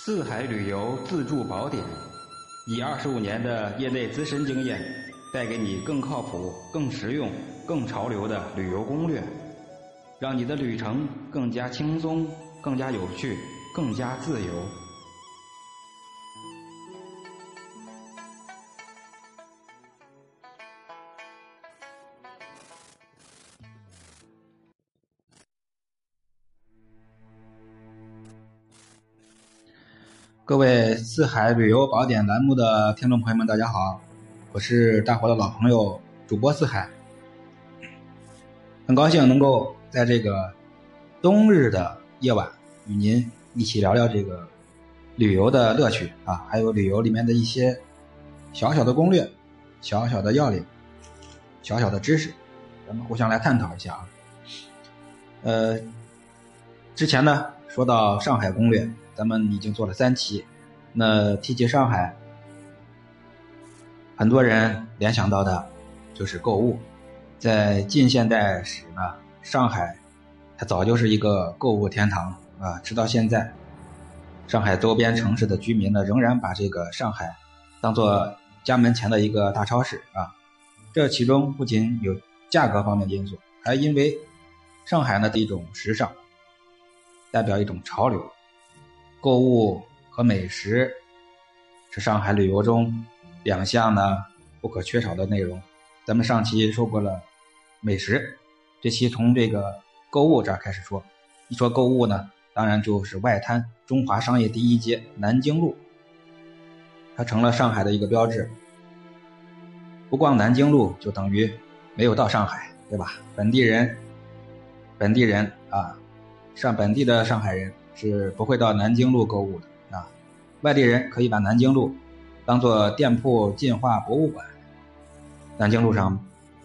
四海旅游自助宝典，以二十五年的业内资深经验，带给你更靠谱、更实用、更潮流的旅游攻略，让你的旅程更加轻松、更加有趣、更加自由。各位四海旅游宝典栏目的听众朋友们，大家好，我是大伙的老朋友主播四海，很高兴能够在这个冬日的夜晚与您一起聊聊这个旅游的乐趣啊，还有旅游里面的一些小小的攻略、小小的要领、小小的知识，咱们互相来探讨一下啊。呃，之前呢说到上海攻略。咱们已经做了三期，那提及上海，很多人联想到的，就是购物。在近现代史呢，上海它早就是一个购物天堂啊！直到现在，上海周边城市的居民呢，仍然把这个上海当做家门前的一个大超市啊。这其中不仅有价格方面的因素，还因为上海呢的一种时尚，代表一种潮流。购物和美食是上海旅游中两项呢不可缺少的内容。咱们上期说过了美食，这期从这个购物这儿开始说。一说购物呢，当然就是外滩中华商业第一街南京路，它成了上海的一个标志。不逛南京路就等于没有到上海，对吧？本地人，本地人啊，上本地的上海人。是不会到南京路购物的啊！外地人可以把南京路当做店铺进化博物馆。南京路上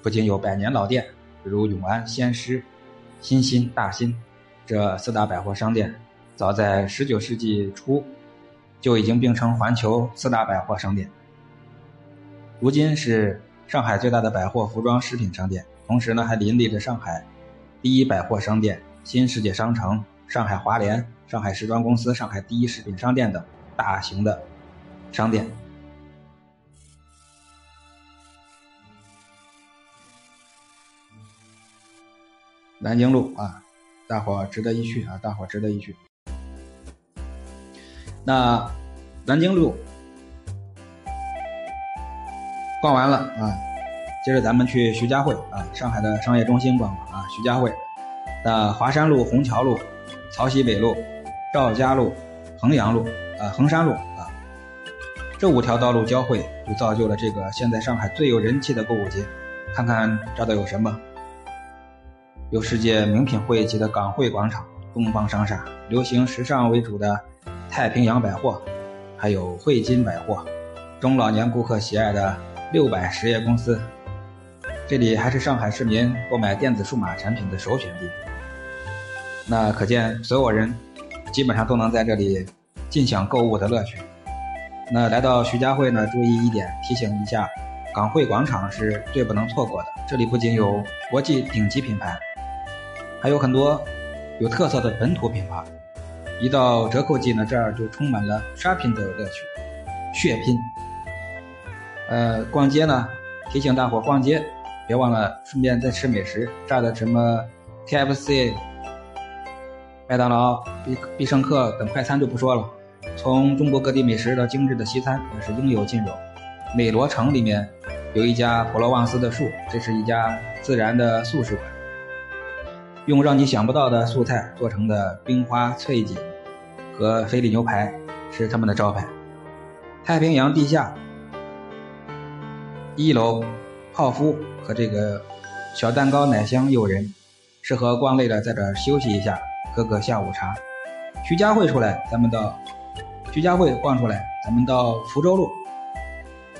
不仅有百年老店，如永安、先施、新兴、大新这四大百货商店，早在十九世纪初就已经并称环球四大百货商店。如今是上海最大的百货服装饰品商店，同时呢还林立着上海第一百货商店新世界商城、上海华联。上海时装公司、上海第一食品商店等大型的商店。南京路啊，大伙值得一去啊，大伙值得一去。那南京路逛完了啊，接着咱们去徐家汇啊，上海的商业中心逛逛啊，徐家汇。那华山路、虹桥路、曹溪北路。赵家路、衡阳路、啊衡山路啊，这五条道路交汇，就造就了这个现在上海最有人气的购物街。看看这都有什么？有世界名品汇集的港汇广场、东方商厦，流行时尚为主的太平洋百货，还有汇金百货，中老年顾客喜爱的六百实业公司。这里还是上海市民购买电子数码产品的首选地。那可见所有人。基本上都能在这里尽享购物的乐趣。那来到徐家汇呢，注意一点，提醒一下，港汇广场是最不能错过的。这里不仅有国际顶级品牌，还有很多有特色的本土品牌。一到折扣季呢，这儿就充满了刷屏的乐趣，血拼。呃，逛街呢，提醒大伙逛街，别忘了顺便再吃美食。这儿的什么 KFC。麦当劳、必必胜客等快餐就不说了，从中国各地美食到精致的西餐也是应有尽有。美罗城里面有一家普罗旺斯的树，这是一家自然的素食馆，用让你想不到的素菜做成的冰花脆锦和菲力牛排是他们的招牌。太平洋地下一楼泡芙和这个小蛋糕奶香诱人，适合逛累了在这儿休息一下。喝个下午茶，徐家汇出来，咱们到徐家汇逛出来，咱们到福州路，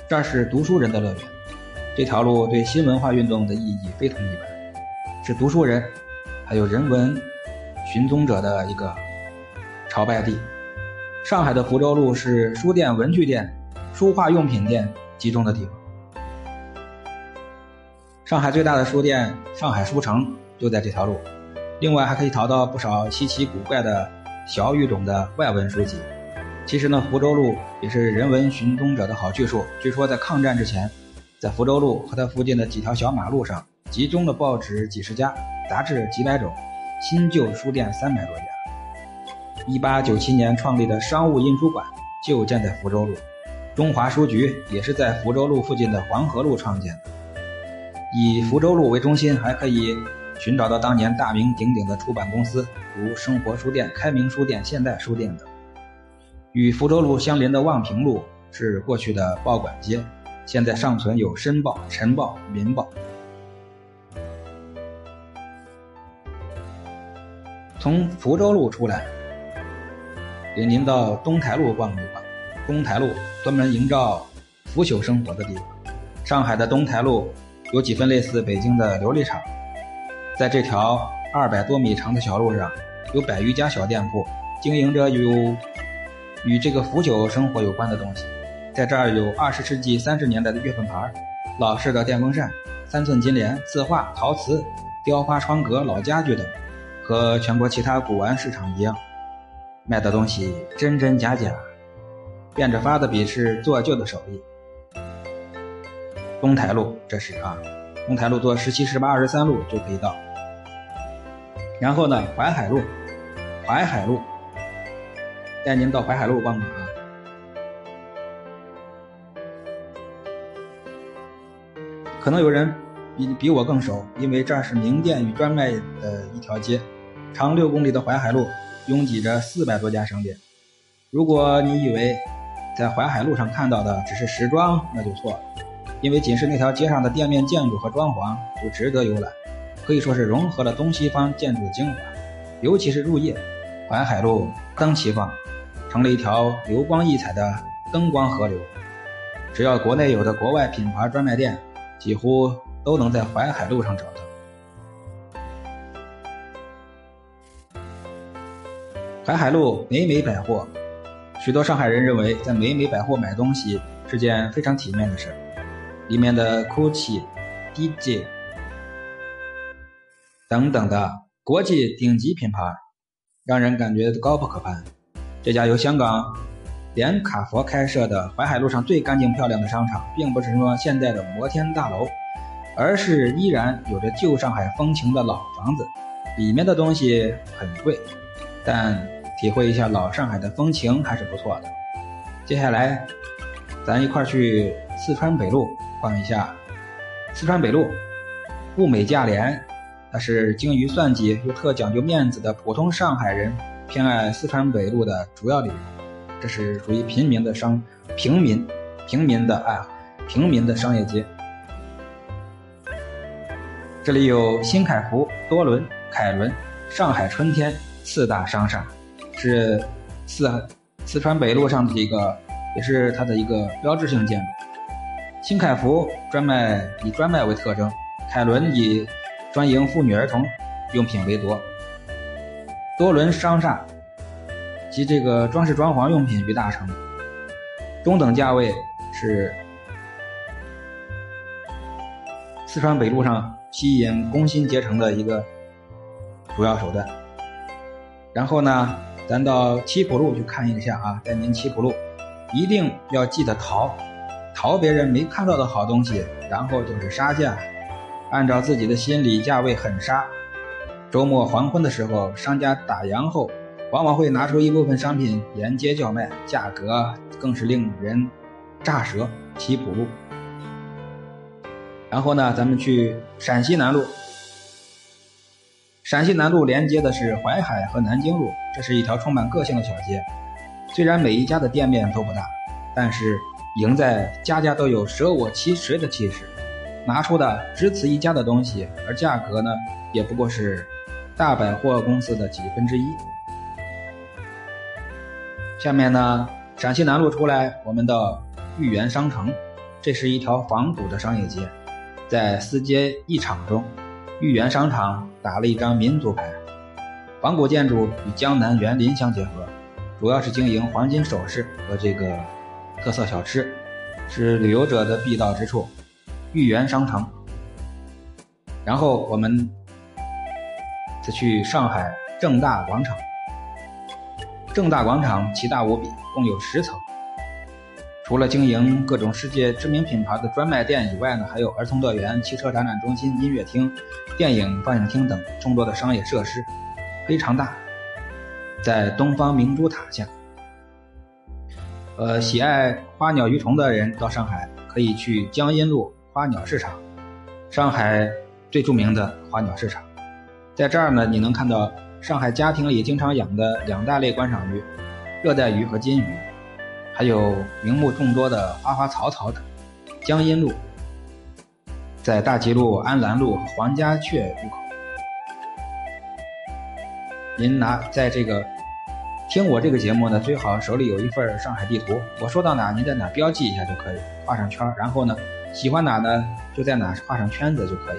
这是读书人的乐园。这条路对新文化运动的意义非同一般，是读书人还有人文寻踪者的一个朝拜地。上海的福州路是书店、文具店、书画用品店集中的地方。上海最大的书店上海书城就在这条路。另外还可以淘到不少稀奇古怪的小语种的外文书籍，其实呢，福州路也是人文寻踪者的好去处。据说在抗战之前，在福州路和它附近的几条小马路上，集中的报纸几十家，杂志几百种，新旧书店三百多家。一八九七年创立的商务印书馆就建在福州路，中华书局也是在福州路附近的黄河路创建的。以福州路为中心，还可以寻找到当年大名鼎鼎的出版公司，如生活书店、开明书店、现代书店等。与福州路相邻的望平路是过去的报馆街，现在尚存有《申报》《晨报》《民报》。从福州路出来，领您到东台路逛一逛。东台路专门营造腐朽生活的地方。上海的东台路有几分类似北京的琉璃厂，在这条二百多米长的小路上，有百余家小店铺，经营着有。与这个腐朽生活有关的东西，在这儿有二十世纪三十年代的月份牌、老式的电风扇、三寸金莲、字画、陶瓷、雕花窗格、老家具等，和全国其他古玩市场一样，卖的东西真真假假，变着法的比试做旧的手艺。东台路，这是啊，东台路坐十七、十八、二十三路就可以到。然后呢，淮海路，淮海路。带您到淮海路逛逛啊！可能有人比比我更熟，因为这是名店与专卖的一条街，长六公里的淮海路拥挤着四百多家商店。如果你以为在淮海路上看到的只是时装，那就错了，因为仅是那条街上的店面建筑和装潢就值得游览，可以说是融合了东西方建筑的精华。尤其是入夜，淮海路灯齐放。成了一条流光溢彩的灯光河流，只要国内有的国外品牌专卖店，几乎都能在淮海路上找到。淮海路美美百货，许多上海人认为在美美百货买东西是件非常体面的事儿里面的 GUCCI、DJ 等等的国际顶级品牌，让人感觉高不可攀。这家由香港连卡佛开设的淮海路上最干净漂亮的商场，并不是什么现代的摩天大楼，而是依然有着旧上海风情的老房子。里面的东西很贵，但体会一下老上海的风情还是不错的。接下来，咱一块去四川北路逛一下。四川北路，物美价廉，它是精于算计又特讲究面子的普通上海人。偏爱四川北路的主要理由，这是属于平民的商平民平民的啊平民的商业街。这里有新凯福、多伦、凯伦、上海春天四大商厦，是四四川北路上的一个，也是它的一个标志性建筑。新凯福专卖以专卖为特征，凯伦以专营妇女儿童用品为多。多伦商厦及这个装饰装潢用品于大成，中等价位是四川北路上吸引工薪阶层的一个主要手段。然后呢，咱到七浦路去看一下啊，带您七浦路，一定要记得淘，淘别人没看到的好东西，然后就是杀价，按照自己的心理价位狠杀。周末黄昏的时候，商家打烊后，往往会拿出一部分商品沿街叫卖，价格更是令人咋舌。七浦路，然后呢，咱们去陕西南路。陕西南路连接的是淮海和南京路，这是一条充满个性的小街。虽然每一家的店面都不大，但是赢在家家都有舍我其谁的气势，拿出的只此一家的东西，而价格呢，也不过是。大百货公司的几分之一。下面呢，陕西南路出来，我们到豫园商城，这是一条仿古的商业街，在四街一厂中，豫园商场打了一张民族牌。仿古建筑与江南园林相结合，主要是经营黄金首饰和这个特色小吃，是旅游者的必到之处。豫园商城，然后我们。再去上海正大广场，正大广场奇大无比，共有十层。除了经营各种世界知名品牌的专卖店以外呢，还有儿童乐园、汽车展览中心、音乐厅、电影放映厅等众多的商业设施，非常大。在东方明珠塔下，呃，喜爱花鸟鱼虫的人到上海可以去江阴路花鸟市场，上海最著名的花鸟市场，在这儿呢，你能看到上海家庭里经常养的两大类观赏鱼：热带鱼和金鱼。还有名目众多的花花草草等。江阴路在大吉路、安澜路和黄家雀路口。您拿在这个听我这个节目呢，最好手里有一份上海地图。我说到哪，您在哪标记一下就可以，画上圈然后呢，喜欢哪呢，就在哪画上圈子就可以。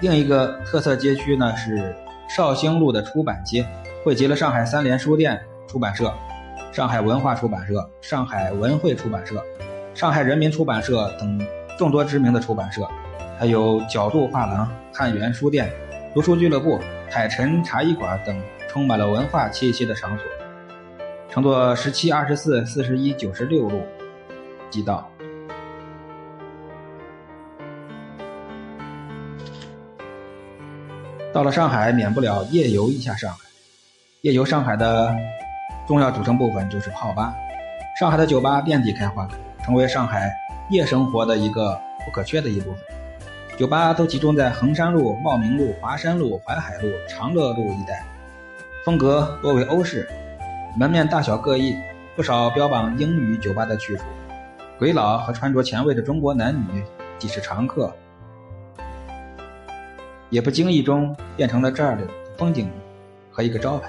另一个特色街区呢是绍兴路的出版街，汇集了上海三联书店。出版社、上海文化出版社、上海文汇出版社、上海人民出版社等众多知名的出版社，还有角度画廊、汉源书店、读书俱乐部、海晨茶艺馆等充满了文化气息的场所。乘坐十七、二十四、四十一、九十六路即到。到了上海，免不了夜游一下上海。夜游上海的。重要组成部分就是泡吧，上海的酒吧遍地开花，成为上海夜生活的一个不可缺的一部分。酒吧都集中在衡山路、茂名路、华山路、淮海路、长乐路一带，风格多为欧式，门面大小各异，不少标榜英语酒吧的去处，鬼佬和穿着前卫的中国男女既是常客，也不经意中变成了这儿的风景和一个招牌。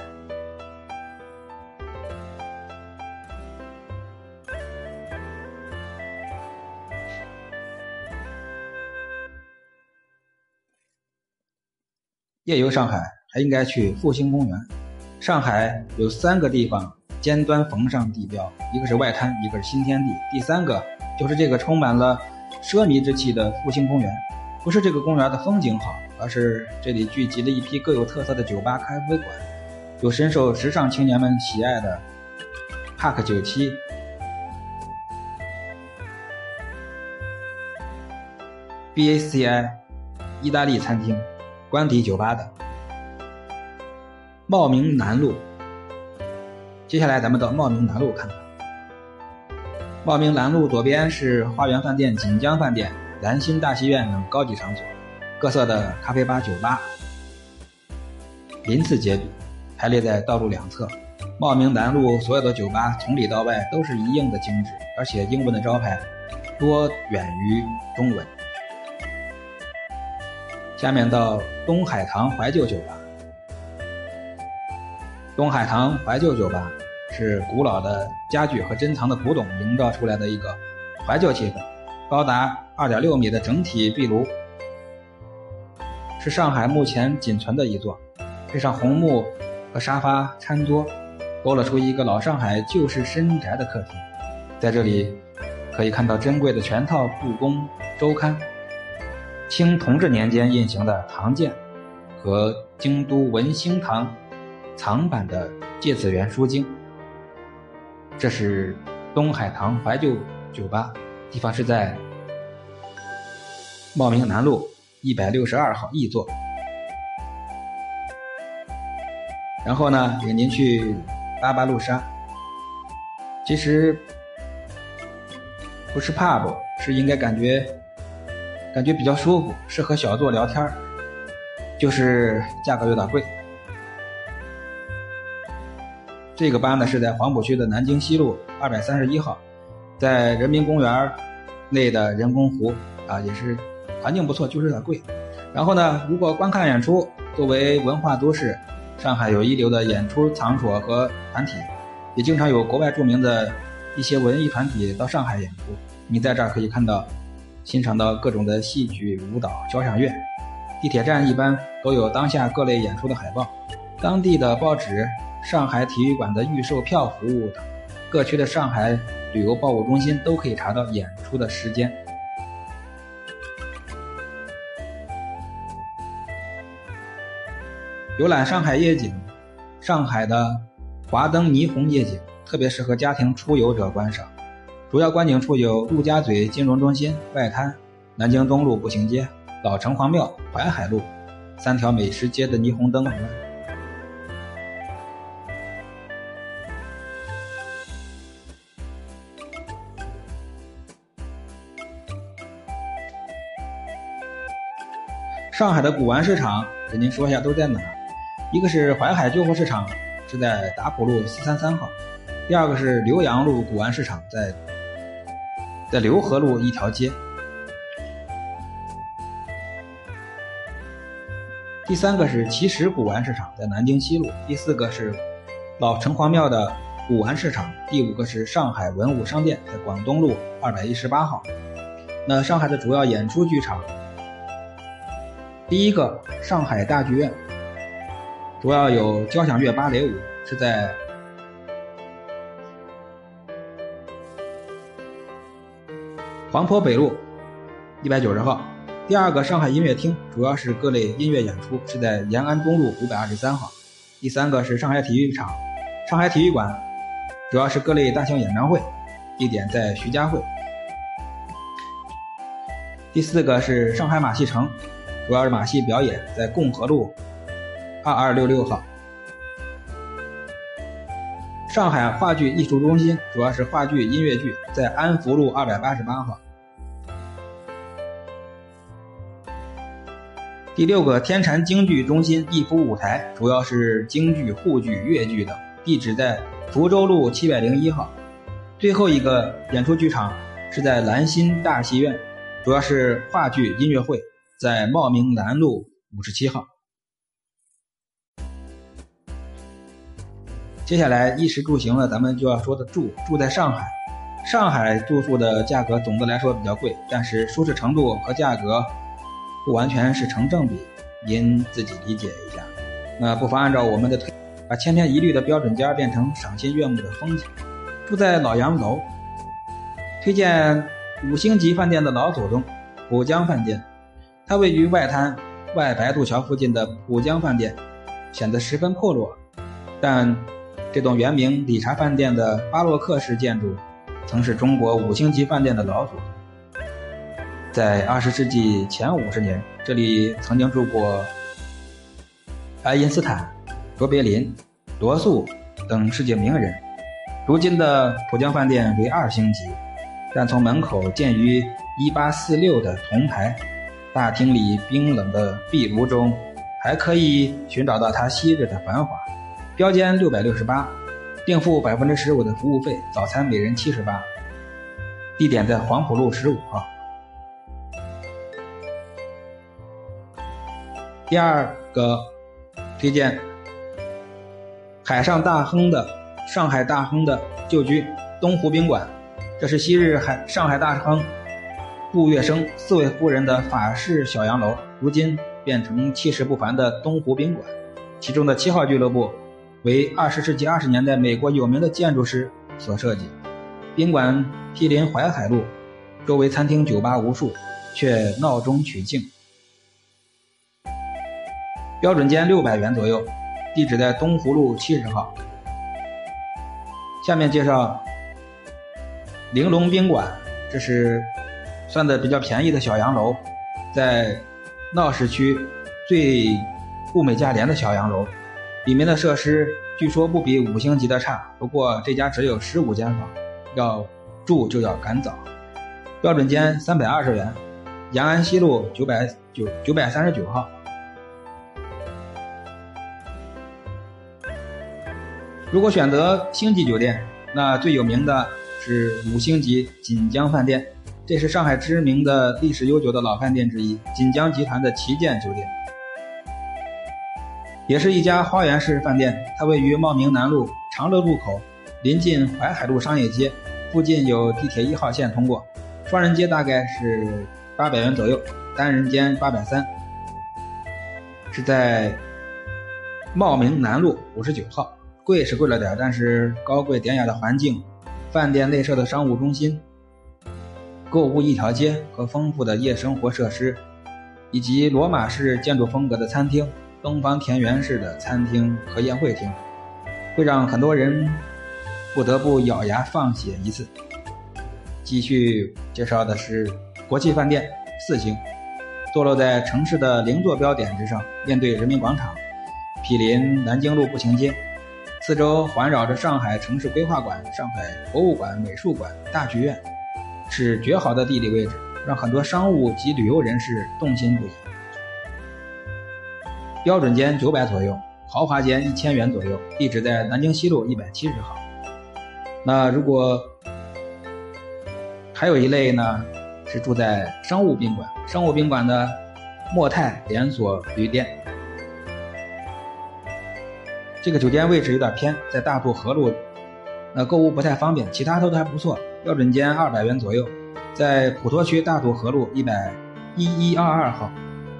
夜游上海还应该去复兴公园。上海有三个地方尖端缝上地标，一个是外滩，一个是新天地，第三个就是这个充满了奢靡之气的复兴公园。不是这个公园的风景好，而是这里聚集了一批各有特色的酒吧、咖啡馆，有深受时尚青年们喜爱的帕克九七、BACI 意大利餐厅。官邸酒吧的茂名南路，接下来咱们到茂名南路看看。茂名南路左边是花园饭店、锦江饭店、兰心大戏院等高级场所，各色的咖啡吧、酒吧鳞次栉比，排列在道路两侧。茂名南路所有的酒吧从里到外都是一应的精致，而且英文的招牌多远于中文。下面到东海堂怀旧酒吧。东海堂怀旧酒吧是古老的家具和珍藏的古董营造出来的一个怀旧气氛，高达二点六米的整体壁炉，是上海目前仅存的一座，配上红木和沙发餐桌，勾勒出一个老上海旧式深宅的客厅。在这里，可以看到珍贵的全套《故宫周刊》。清同治年间印行的《唐鉴》和京都文兴堂藏版的《芥子园书经》，这是东海堂怀旧酒吧，地方是在茂名南路一百六十二号 E 座。然后呢，领您去八八路沙，其实不是 pub，是应该感觉。感觉比较舒服，适合小坐聊天就是价格有点贵。这个班呢是在黄浦区的南京西路二百三十一号，在人民公园内的人工湖啊，也是环境不错，就是有点贵。然后呢，如果观看演出，作为文化都市，上海有一流的演出场所和团体，也经常有国外著名的一些文艺团体到上海演出，你在这儿可以看到。欣赏到各种的戏剧、舞蹈、交响乐，地铁站一般都有当下各类演出的海报，当地的报纸、上海体育馆的预售票服务等，各区的上海旅游报务中心都可以查到演出的时间。游览上海夜景，上海的华灯霓虹夜景，特别适合家庭出游者观赏。主要观景处有陆家嘴金融中心、外滩、南京东路步行街、老城隍庙、淮海路三条美食街的霓虹灯。上海的古玩市场，给您说一下都在哪。一个是淮海旧货市场，是在打浦路四三三号；第二个是浏阳路古玩市场，在在浏河路一条街；第三个是奇石古玩市场，在南京西路；第四个是老城隍庙的古玩市场；第五个是上海文物商店，在广东路二百一十八号。那上海的主要演出剧场。第一个上海大剧院，主要有交响乐芭蕾舞，是在黄陂北路一百九十号。第二个上海音乐厅，主要是各类音乐演出，是在延安东路五百二十三号。第三个是上海体育场，上海体育馆，主要是各类大型演唱会，地点在徐家汇。第四个是上海马戏城。主要是马戏表演，在共和路二二六六号。上海话剧艺术中心主要是话剧、音乐剧，在安福路二百八十八号。第六个天蟾京剧中心艺圃舞台，主要是京剧、沪剧、粤剧等，地址在福州路七百零一号。最后一个演出剧场是在兰心大戏院，主要是话剧、音乐会。在茂名南路五十七号。接下来衣食住行呢，咱们就要说的住。住在上海，上海住宿的价格总的来说比较贵，但是舒适程度和价格不完全是成正比，您自己理解一下。那不妨按照我们的推，把千篇一律的标准间变成赏心悦目的风景。住在老洋楼，推荐五星级饭店的老祖宗浦江饭店。它位于外滩外白渡桥附近的浦江饭店，显得十分破落，但这栋原名理查饭店的巴洛克式建筑，曾是中国五星级饭店的老祖宗。在二十世纪前五十年，这里曾经住过爱因斯坦、卓别林、罗素等世界名人。如今的浦江饭店为二星级，但从门口建于一八四六的铜牌。大厅里冰冷的壁炉中，还可以寻找到它昔日的繁华。标间六百六十八，并付百分之十五的服务费，早餐每人七十八。地点在黄浦路十五号。第二个推荐，海上大亨的上海大亨的旧居东湖宾馆，这是昔日海上海大亨。杜月笙四位夫人的法式小洋楼，如今变成气势不凡的东湖宾馆。其中的七号俱乐部为二十世纪二十年代美国有名的建筑师所设计。宾馆毗邻淮海路，周围餐厅酒吧无数，却闹中取静。标准间六百元左右，地址在东湖路七十号。下面介绍玲珑宾馆，这是。算的比较便宜的小洋楼，在闹市区最物美价廉的小洋楼，里面的设施据说不比五星级的差。不过这家只有十五间房，要住就要赶早。标准间三百二十元，延安西路九百九九百三十九号。如果选择星级酒店，那最有名的是五星级锦江饭店。这是上海知名的历史悠久的老饭店之一，锦江集团的旗舰酒店，也是一家花园式饭店。它位于茂名南路长乐路口，临近淮海路商业街，附近有地铁一号线通过。双人间大概是八百元左右，单人间八百三。是在茂名南路五十九号，贵是贵了点，但是高贵典雅的环境，饭店内设的商务中心。购物一条街和丰富的夜生活设施，以及罗马式建筑风格的餐厅、东方田园式的餐厅和宴会厅，会让很多人不得不咬牙放血一次。继续介绍的是国际饭店四星，坐落在城市的零坐标点之上，面对人民广场，毗邻南京路步行街，四周环绕着上海城市规划馆、上海博物馆、美术馆、大剧院，是绝好的地理位置，让很多商务及旅游人士动心不已。标准间九百左右，豪华间一千元左右，地址在南京西路一百七十号。那如果还有一类呢，是住在商务宾馆，商务宾馆的莫泰连锁旅店。这个酒店位置有点偏，在大渡河路，那购物不太方便，其他都还不错。标准间二百元左右，在普陀区大渡河路一百一一二二号。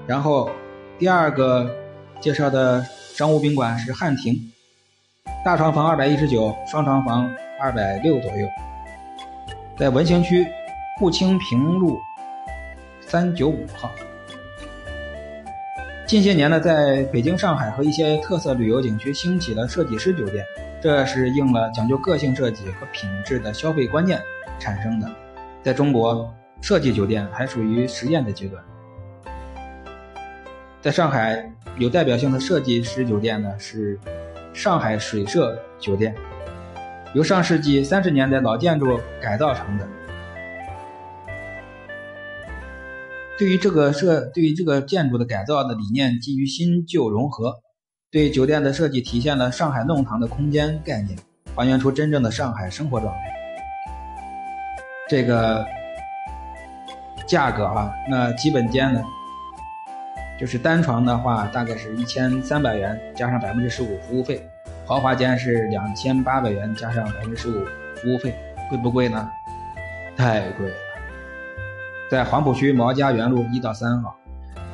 然后第二个。介绍的商务宾馆是汉庭，大床房二百一十九，双床房二百六左右，在文兴区步清平路三九五号。近些年呢，在北京、上海和一些特色旅游景区兴起了设计师酒店，这是应了讲究个性设计和品质的消费观念产生的。在中国，设计酒店还属于实验的阶段。在上海有代表性的设计师酒店呢，是上海水社酒店，由上世纪三十年代老建筑改造成的。对于这个设，对于这个建筑的改造的理念，基于新旧融合，对酒店的设计体现了上海弄堂的空间概念，还原出真正的上海生活状态。这个价格啊，那基本间呢？就是单床的话，大概是一千三百元，加上百分之十五服务费；豪华间是两千八百元，加上百分之十五服务费，贵不贵呢？太贵了。在黄浦区毛家园路一到三号，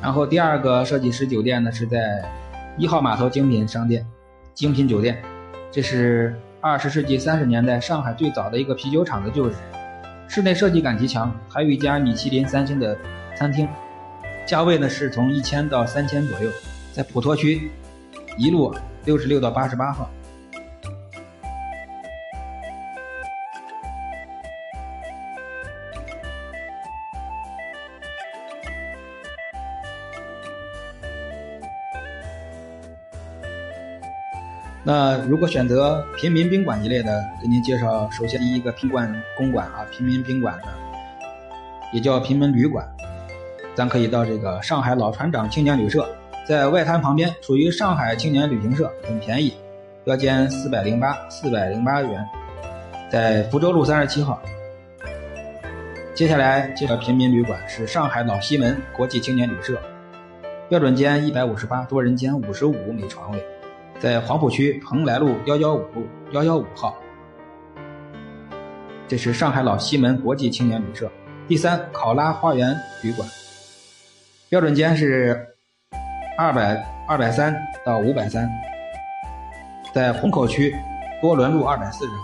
然后第二个设计师酒店呢是在一号码头精品商店、精品酒店，这是二十世纪三十年代上海最早的一个啤酒厂的旧址，室内设计感极强，还有一家米其林三星的餐厅。价位呢是从一千到三千左右，在普陀区一路六十六到八十八号。那如果选择平民宾馆一类的，给您介绍，首先第一个平馆公馆啊，平民宾馆的，也叫平民旅馆。咱可以到这个上海老船长青年旅社，在外滩旁边，属于上海青年旅行社，很便宜，标间四百零八，四百零八元，在福州路三十七号。接下来这个平民旅馆是上海老西门国际青年旅社，标准间一百五十八，多人间五十五每床位，在黄浦区蓬莱路幺幺五路幺幺五号。这是上海老西门国际青年旅社。第三，考拉花园旅馆。标准间是二百二百三到五百三，在虹口区多伦路二百四十号。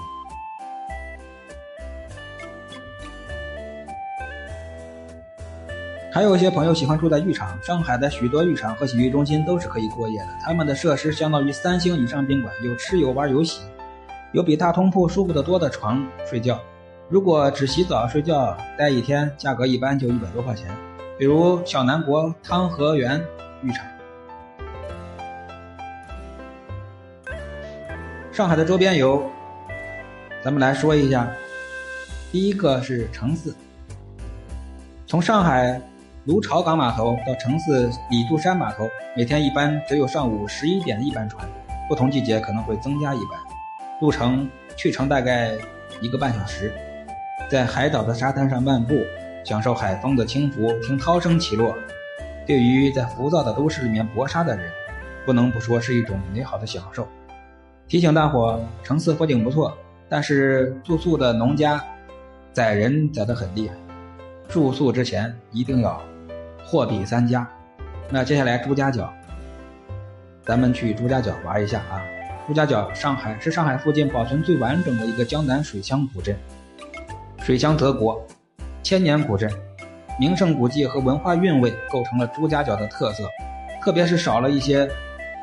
还有一些朋友喜欢住在浴场，上海的许多浴场和洗浴中心都是可以过夜的。他们的设施相当于三星以上宾馆，有吃有玩有洗，有比大通铺舒服的多的床睡觉。如果只洗澡睡觉待一天，价格一般就一百多块钱。比如小南国汤和园浴场，上海的周边游，咱们来说一下。第一个是城四，从上海卢潮港码头到城四李渡山码头，每天一般只有上午十一点一班船，不同季节可能会增加一班，路程去程大概一个半小时，在海岛的沙滩上漫步。享受海风的轻拂，听涛声起落，对于在浮躁的都市里面搏杀的人，不能不说是一种美好的享受。提醒大伙，城四风景不错，但是住宿的农家宰人宰得很厉害，住宿之前一定要货比三家。那接下来朱家角，咱们去朱家角玩一下啊！朱家角，上海是上海附近保存最完整的一个江南水乡古镇，水乡泽国。千年古镇，名胜古迹和文化韵味构成了朱家角的特色，特别是少了一些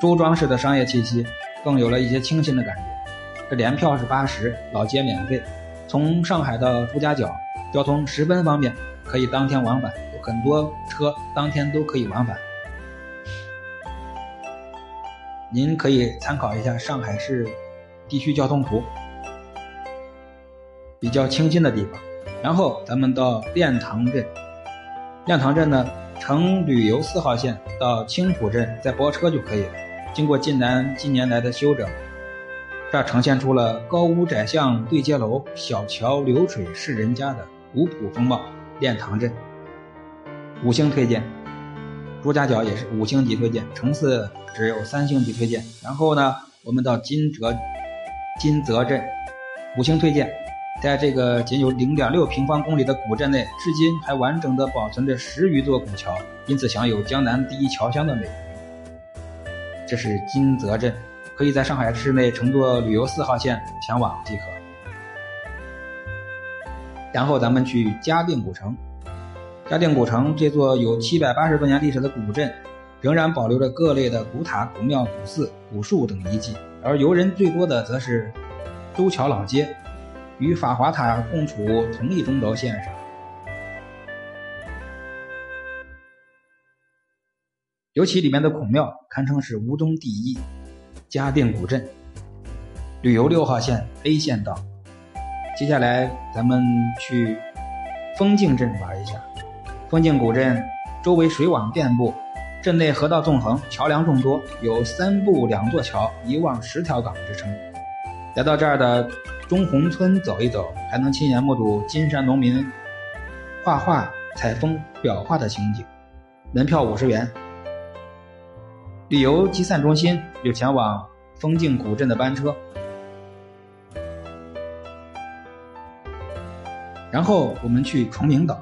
朱庄式的商业气息，更有了一些清新的感觉。这联票是八十，老街免费。从上海到朱家角，交通十分方便，可以当天往返，有很多车当天都可以往返。您可以参考一下上海市地区交通图，比较清新的地方。然后咱们到练塘镇，练塘镇呢，乘旅游四号线到青浦镇，再包车就可以了。经过晋南近年来的修整，这呈现出了高屋窄巷、对街楼、小桥流水是人家的古朴风貌。练塘镇五星推荐，朱家角也是五星级推荐，城四只有三星级推荐。然后呢，我们到金泽金泽镇，五星推荐。在这个仅有零点六平方公里的古镇内，至今还完整的保存着十余座古桥，因此享有江南第一桥乡的美誉。这是金泽镇，可以在上海市内乘坐旅游四号线前往即可。然后咱们去嘉定古城，嘉定古城这座有七百八十多年历史的古镇，仍然保留着各类的古塔、古庙、古寺、古树等遗迹，而游人最多的则是周桥老街。与法华塔共处同一中轴线上，尤其里面的孔庙堪称是吴中第一。嘉定古镇，旅游六号线 A 线道。接下来咱们去枫泾镇玩一下。枫泾古镇周围水网遍布，镇内河道纵横，桥梁众多，有三步两座桥，一望十条港之称。来到这儿的。中红村走一走，还能亲眼目睹金山农民画画、采风、裱画的情景。门票五十元。旅游集散中心有前往枫泾古镇的班车。然后我们去崇明岛。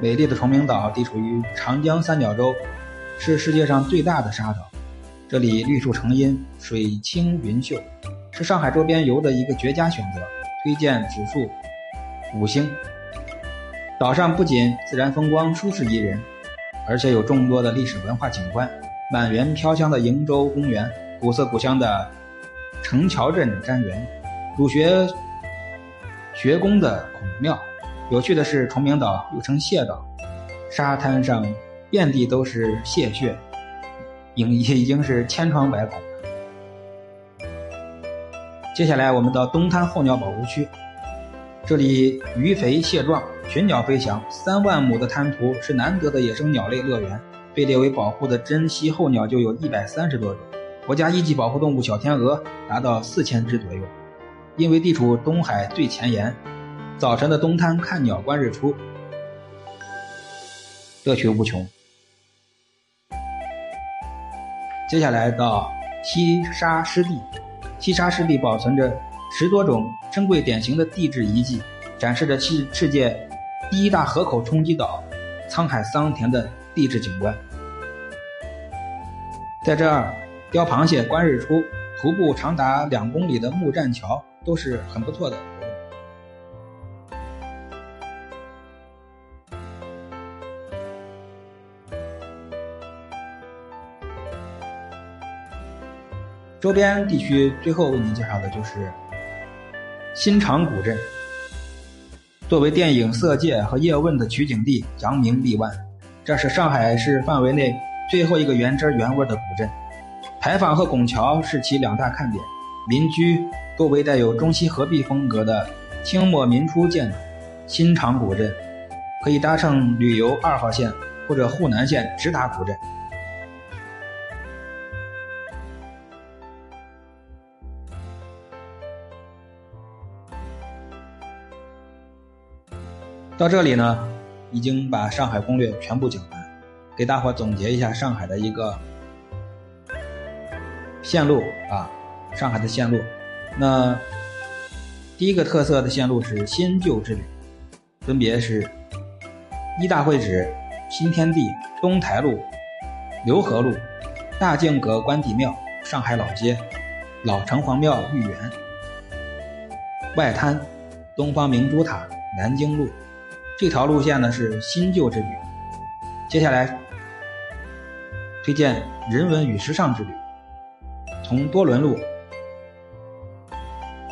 美丽的崇明岛地处于长江三角洲，是世界上最大的沙岛。这里绿树成荫，水清云秀。是上海周边游的一个绝佳选择，推荐指数五星。岛上不仅自然风光舒适宜人，而且有众多的历史文化景观：满园飘香的瀛洲公园、古色古香的城桥镇瞻园、儒学学宫的孔庙。有趣的是，崇明岛又称蟹岛，沙滩上遍地都是蟹穴，已已经是千疮百孔。接下来，我们到东滩候鸟保护区，这里鱼肥蟹壮，群鸟飞翔，三万亩的滩涂是难得的野生鸟类乐园。被列为保护的珍稀候鸟就有一百三十多种，国家一级保护动物小天鹅达到四千只左右。因为地处东海最前沿，早晨的东滩看鸟观日出，乐趣无穷。接下来到西沙湿地。西沙湿地保存着十多种珍贵典型的地质遗迹，展示着世世界第一大河口冲积岛沧海桑田的地质景观。在这儿钓螃蟹、观日出、徒步长达两公里的木栈桥都是很不错的。周边地区最后为您介绍的就是新场古镇，作为电影《色戒》和《叶问》的取景地，扬名立万。这是上海市范围内最后一个原汁原味的古镇，牌坊和拱桥是其两大看点。民居多为带有中西合璧风格的清末民初建筑。新场古镇可以搭乘旅游二号线或者沪南线直达古镇。到这里呢，已经把上海攻略全部讲完，给大伙总结一下上海的一个线路啊，上海的线路。那第一个特色的线路是新旧之旅，分别是一大会址、新天地、东台路、浏河路、大静阁关帝庙、上海老街、老城隍庙御园、外滩、东方明珠塔、南京路。这条路线呢是新旧之旅，接下来推荐人文与时尚之旅，从多伦路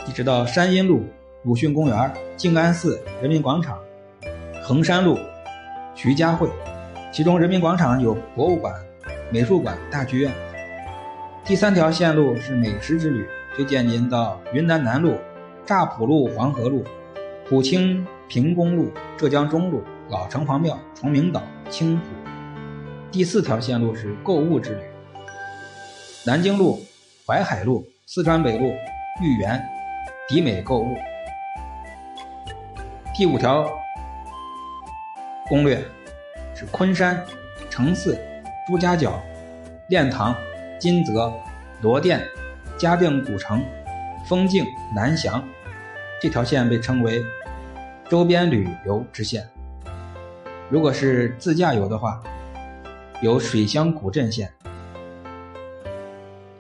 一直到山阴路、鲁迅公园、静安寺、人民广场、衡山路、徐家汇。其中，人民广场有博物馆、美术馆、大剧院。第三条线路是美食之旅，推荐您到云南南路、乍浦路、黄河路、普清平公路、浙江中路、老城隍庙、崇明岛、青浦。第四条线路是购物之旅，南京路、淮海路、四川北路、豫园、迪美购物。第五条攻略。是昆山、城寺、朱家角、练塘、金泽、罗店、嘉定古城、丰境、南翔，这条线被称为周边旅游支线。如果是自驾游的话，有水乡古镇线，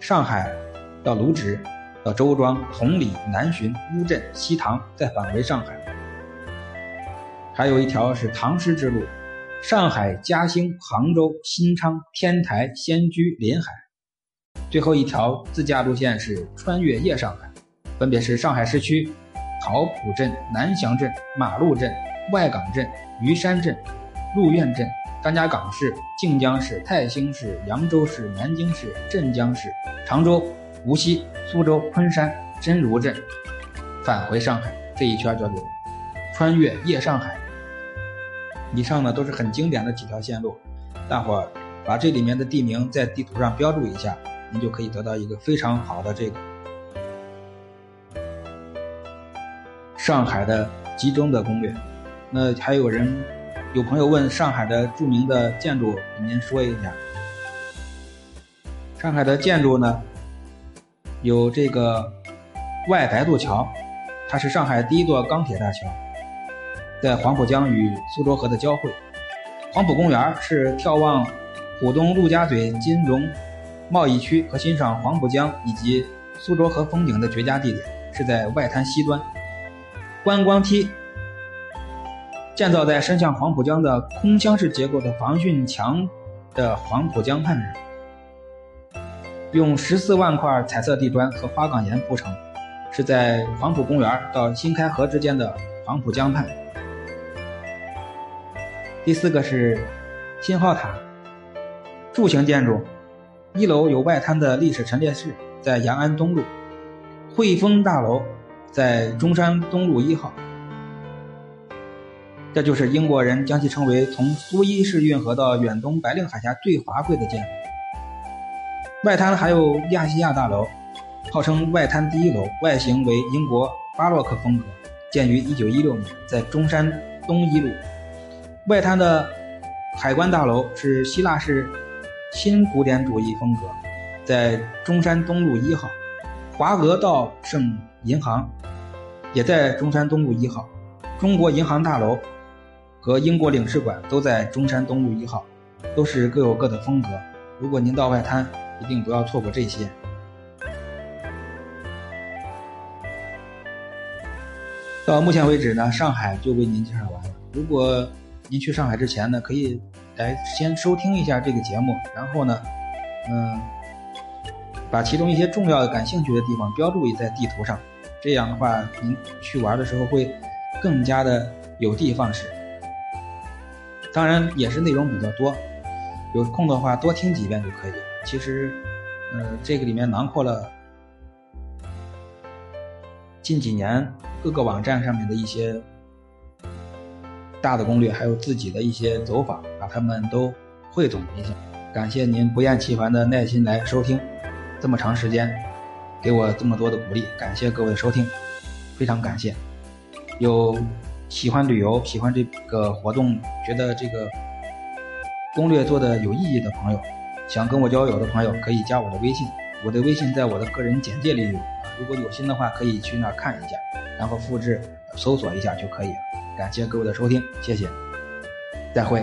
上海到卢植，到周庄、同里、南浔、乌镇、西塘，再返回上海。还有一条是唐诗之路。上海、嘉兴、杭州、新昌、天台、仙居、临海，最后一条自驾路线是穿越夜上海，分别是上海市区桃浦镇、南翔镇、马路镇、外港镇、鱼山镇、鹿苑镇、张家港市、靖江市、泰兴市、扬州市、南京市、镇江市、常州、无锡、苏州、昆山、真如镇，返回上海这一圈叫做穿越夜上海。以上呢都是很经典的几条线路，大伙把这里面的地名在地图上标注一下，您就可以得到一个非常好的这个上海的集中的攻略。那还有人有朋友问上海的著名的建筑，给您说一下。上海的建筑呢，有这个外白渡桥，它是上海第一座钢铁大桥。在黄浦江与苏州河的交汇，黄浦公园是眺望浦东陆家嘴金融贸易区和欣赏黄浦江以及苏州河风景的绝佳地点，是在外滩西端。观光梯建造在伸向黄浦江的空箱式结构的防汛墙的黄浦江畔。上，用十四万块彩色地砖和花岗岩铺成，是在黄浦公园到新开河之间的黄浦江畔。第四个是信号塔，柱形建筑，一楼有外滩的历史陈列室，在延安东路；汇丰大楼在中山东路一号。这就是英国人将其称为从苏伊士运河到远东白令海峡最华贵的建筑。外滩还有亚细亚大楼，号称外滩第一楼，外形为英国巴洛克风格，建于1916年，在中山东一路。外滩的海关大楼是希腊式新古典主义风格，在中山东路一号。华俄道盛银行也在中山东路一号。中国银行大楼和英国领事馆都在中山东路一号，都是各有各的风格。如果您到外滩，一定不要错过这些。到目前为止呢，上海就为您介绍完了。如果您去上海之前呢，可以来先收听一下这个节目，然后呢，嗯，把其中一些重要的、感兴趣的地方标注在地图上，这样的话，您去玩的时候会更加的有的放矢。当然，也是内容比较多，有空的话多听几遍就可以。其实，呃，这个里面囊括了近几年各个网站上面的一些。大的攻略，还有自己的一些走法，把它们都汇总一下。感谢您不厌其烦的耐心来收听，这么长时间，给我这么多的鼓励，感谢各位的收听，非常感谢。有喜欢旅游、喜欢这个活动、觉得这个攻略做的有意义的朋友，想跟我交友的朋友，可以加我的微信，我的微信在我的个人简介里有。如果有心的话，可以去那儿看一下，然后复制搜索一下就可以了。感谢各位的收听，谢谢，再会。